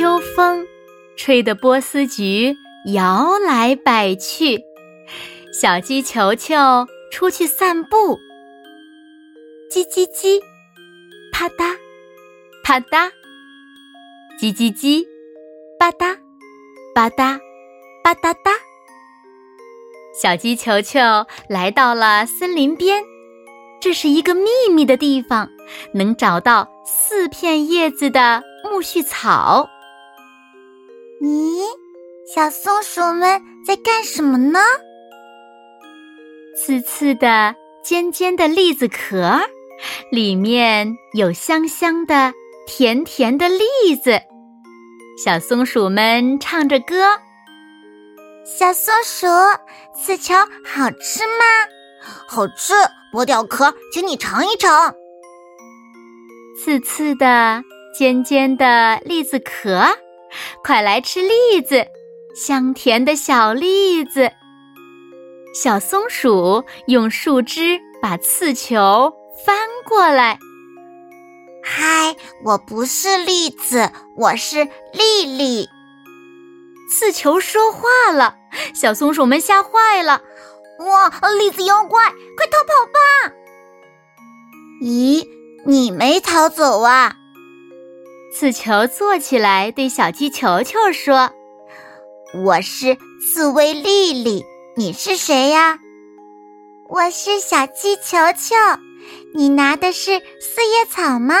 秋风吹得波斯菊摇来摆去，小鸡球球出去散步。叽叽叽，啪嗒，啪嗒，叽叽叽，吧嗒，吧嗒，吧嗒嗒。小鸡球球来到了森林边，这是一个秘密的地方，能找到四片叶子的苜蓿草。咦，小松鼠们在干什么呢？刺刺的、尖尖的栗子壳，里面有香香的、甜甜的栗子。小松鼠们唱着歌。小松鼠，刺球好吃吗？好吃，剥掉壳，请你尝一尝。刺刺的、尖尖的栗子壳。快来吃栗子，香甜的小栗子。小松鼠用树枝把刺球翻过来。嗨，我不是栗子，我是丽丽。刺球说话了，小松鼠们吓坏了。哇，栗子妖怪，快逃跑吧！咦，你没逃走啊？刺球坐起来，对小鸡球球说：“我是刺猬丽丽，你是谁呀？”“我是小鸡球球，你拿的是四叶草吗？”“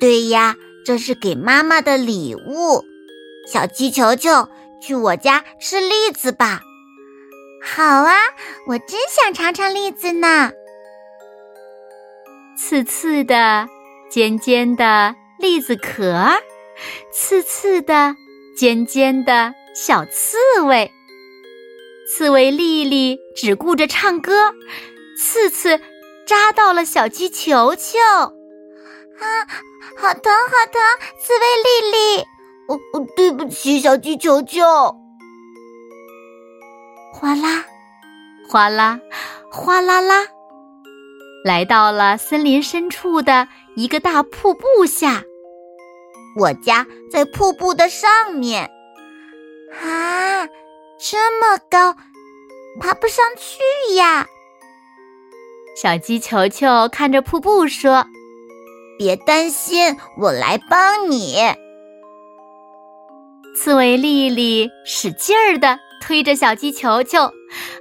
对呀，这是给妈妈的礼物。”“小鸡球球，去我家吃栗子吧。”“好啊，我真想尝尝栗子呢。”刺刺的，尖尖的。栗子壳，刺刺的、尖尖的小刺猬。刺猬丽丽只顾着唱歌，刺刺扎到了小鸡球球。啊，好疼，好疼！刺猬丽丽，哦哦，对不起，小鸡球球。哗啦，哗啦，哗啦啦，来到了森林深处的一个大瀑布下。我家在瀑布的上面，啊，这么高，爬不上去呀！小鸡球球看着瀑布说：“别担心，我来帮你。”刺猬丽丽使劲儿的推着小鸡球球，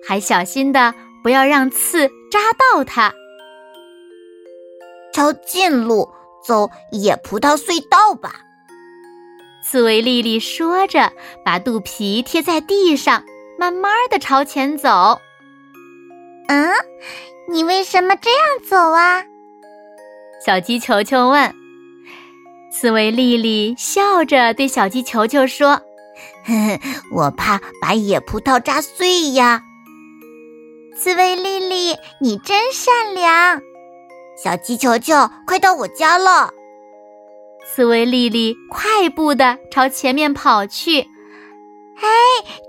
还小心的不要让刺扎到它。抄近路，走野葡萄隧道吧。刺猬丽丽说着，把肚皮贴在地上，慢慢的朝前走。嗯，你为什么这样走啊？小鸡球球问。刺猬丽丽笑着对小鸡球球说：“呵呵，我怕把野葡萄扎碎呀。”刺猬丽丽，你真善良。小鸡球球，快到我家了。刺猬丽丽快步的朝前面跑去。嘿，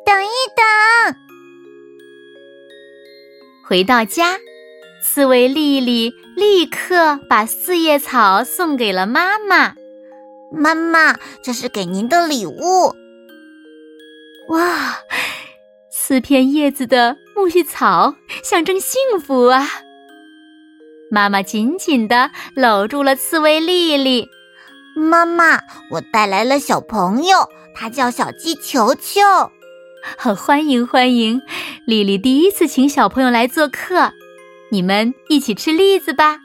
等一等！回到家，刺猬丽丽立刻把四叶草送给了妈妈。妈妈，这是给您的礼物。哇，四片叶子的苜蓿草，象征幸福啊！妈妈紧紧的搂住了刺猬丽丽。妈妈，我带来了小朋友，他叫小鸡球球。好，欢迎欢迎！丽丽第一次请小朋友来做客，你们一起吃栗子吧。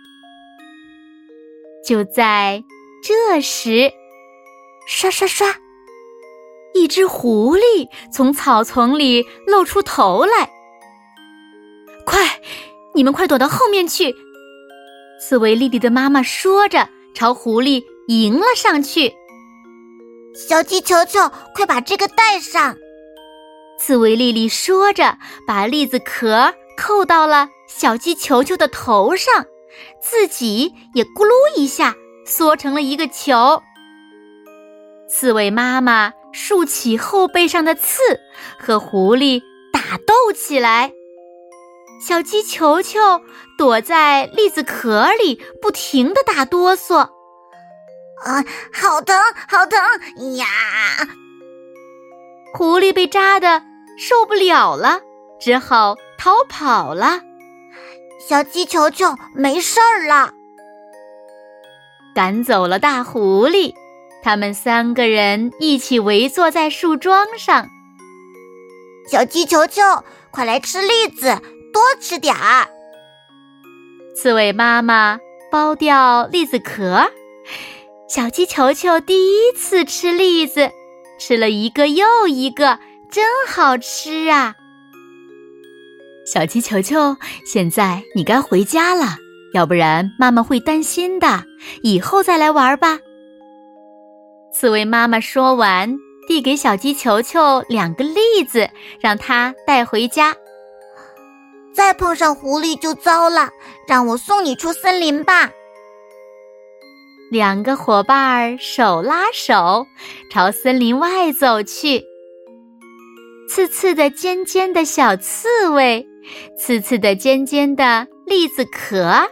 就在这时，刷刷刷，一只狐狸从草丛里露出头来。快，你们快躲到后面去！刺猬丽丽的妈妈说着，朝狐狸迎了上去。小鸡球球，快把这个戴上！刺猬丽丽说着，把栗子壳扣到了小鸡球球的头上，自己也咕噜一下缩成了一个球。刺猬妈妈竖起后背上的刺，和狐狸打斗起来。小鸡球球躲在栗子壳里，不停的打哆嗦。啊，好疼，好疼呀！狐狸被扎的受不了了，只好逃跑了。小鸡球球没事儿了，赶走了大狐狸。他们三个人一起围坐在树桩上。小鸡球球，快来吃栗子！多吃点儿。刺猬妈妈剥掉栗子壳，小鸡球球第一次吃栗子，吃了一个又一个，真好吃啊！小鸡球球，现在你该回家了，要不然妈妈会担心的。以后再来玩吧。刺猬妈妈说完，递给小鸡球球两个栗子，让它带回家。再碰上狐狸就糟了，让我送你出森林吧。两个伙伴儿手拉手朝森林外走去。刺刺的尖尖的小刺猬，刺刺的尖尖的栗子壳，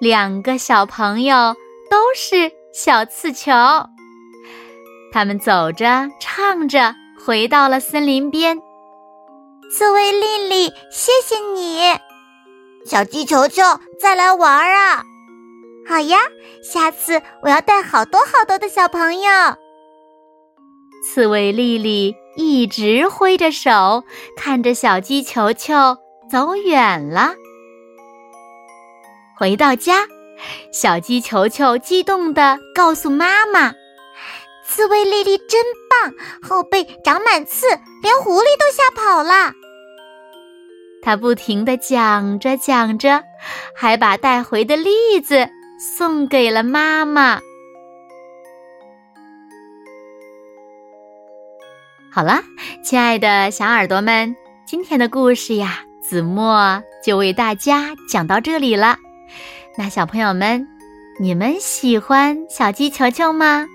两个小朋友都是小刺球。他们走着唱着，回到了森林边。刺猬丽丽，谢谢你，小鸡球球，再来玩啊！好呀，下次我要带好多好多的小朋友。刺猬丽丽一直挥着手，看着小鸡球球走远了。回到家，小鸡球球激动地告诉妈妈。刺猬丽丽真棒，后背长满刺，连狐狸都吓跑了。他不停的讲着讲着，还把带回的栗子送给了妈妈。好了，亲爱的小耳朵们，今天的故事呀，子墨就为大家讲到这里了。那小朋友们，你们喜欢小鸡球球吗？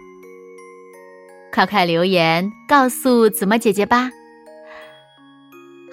快快留言告诉子墨姐姐吧！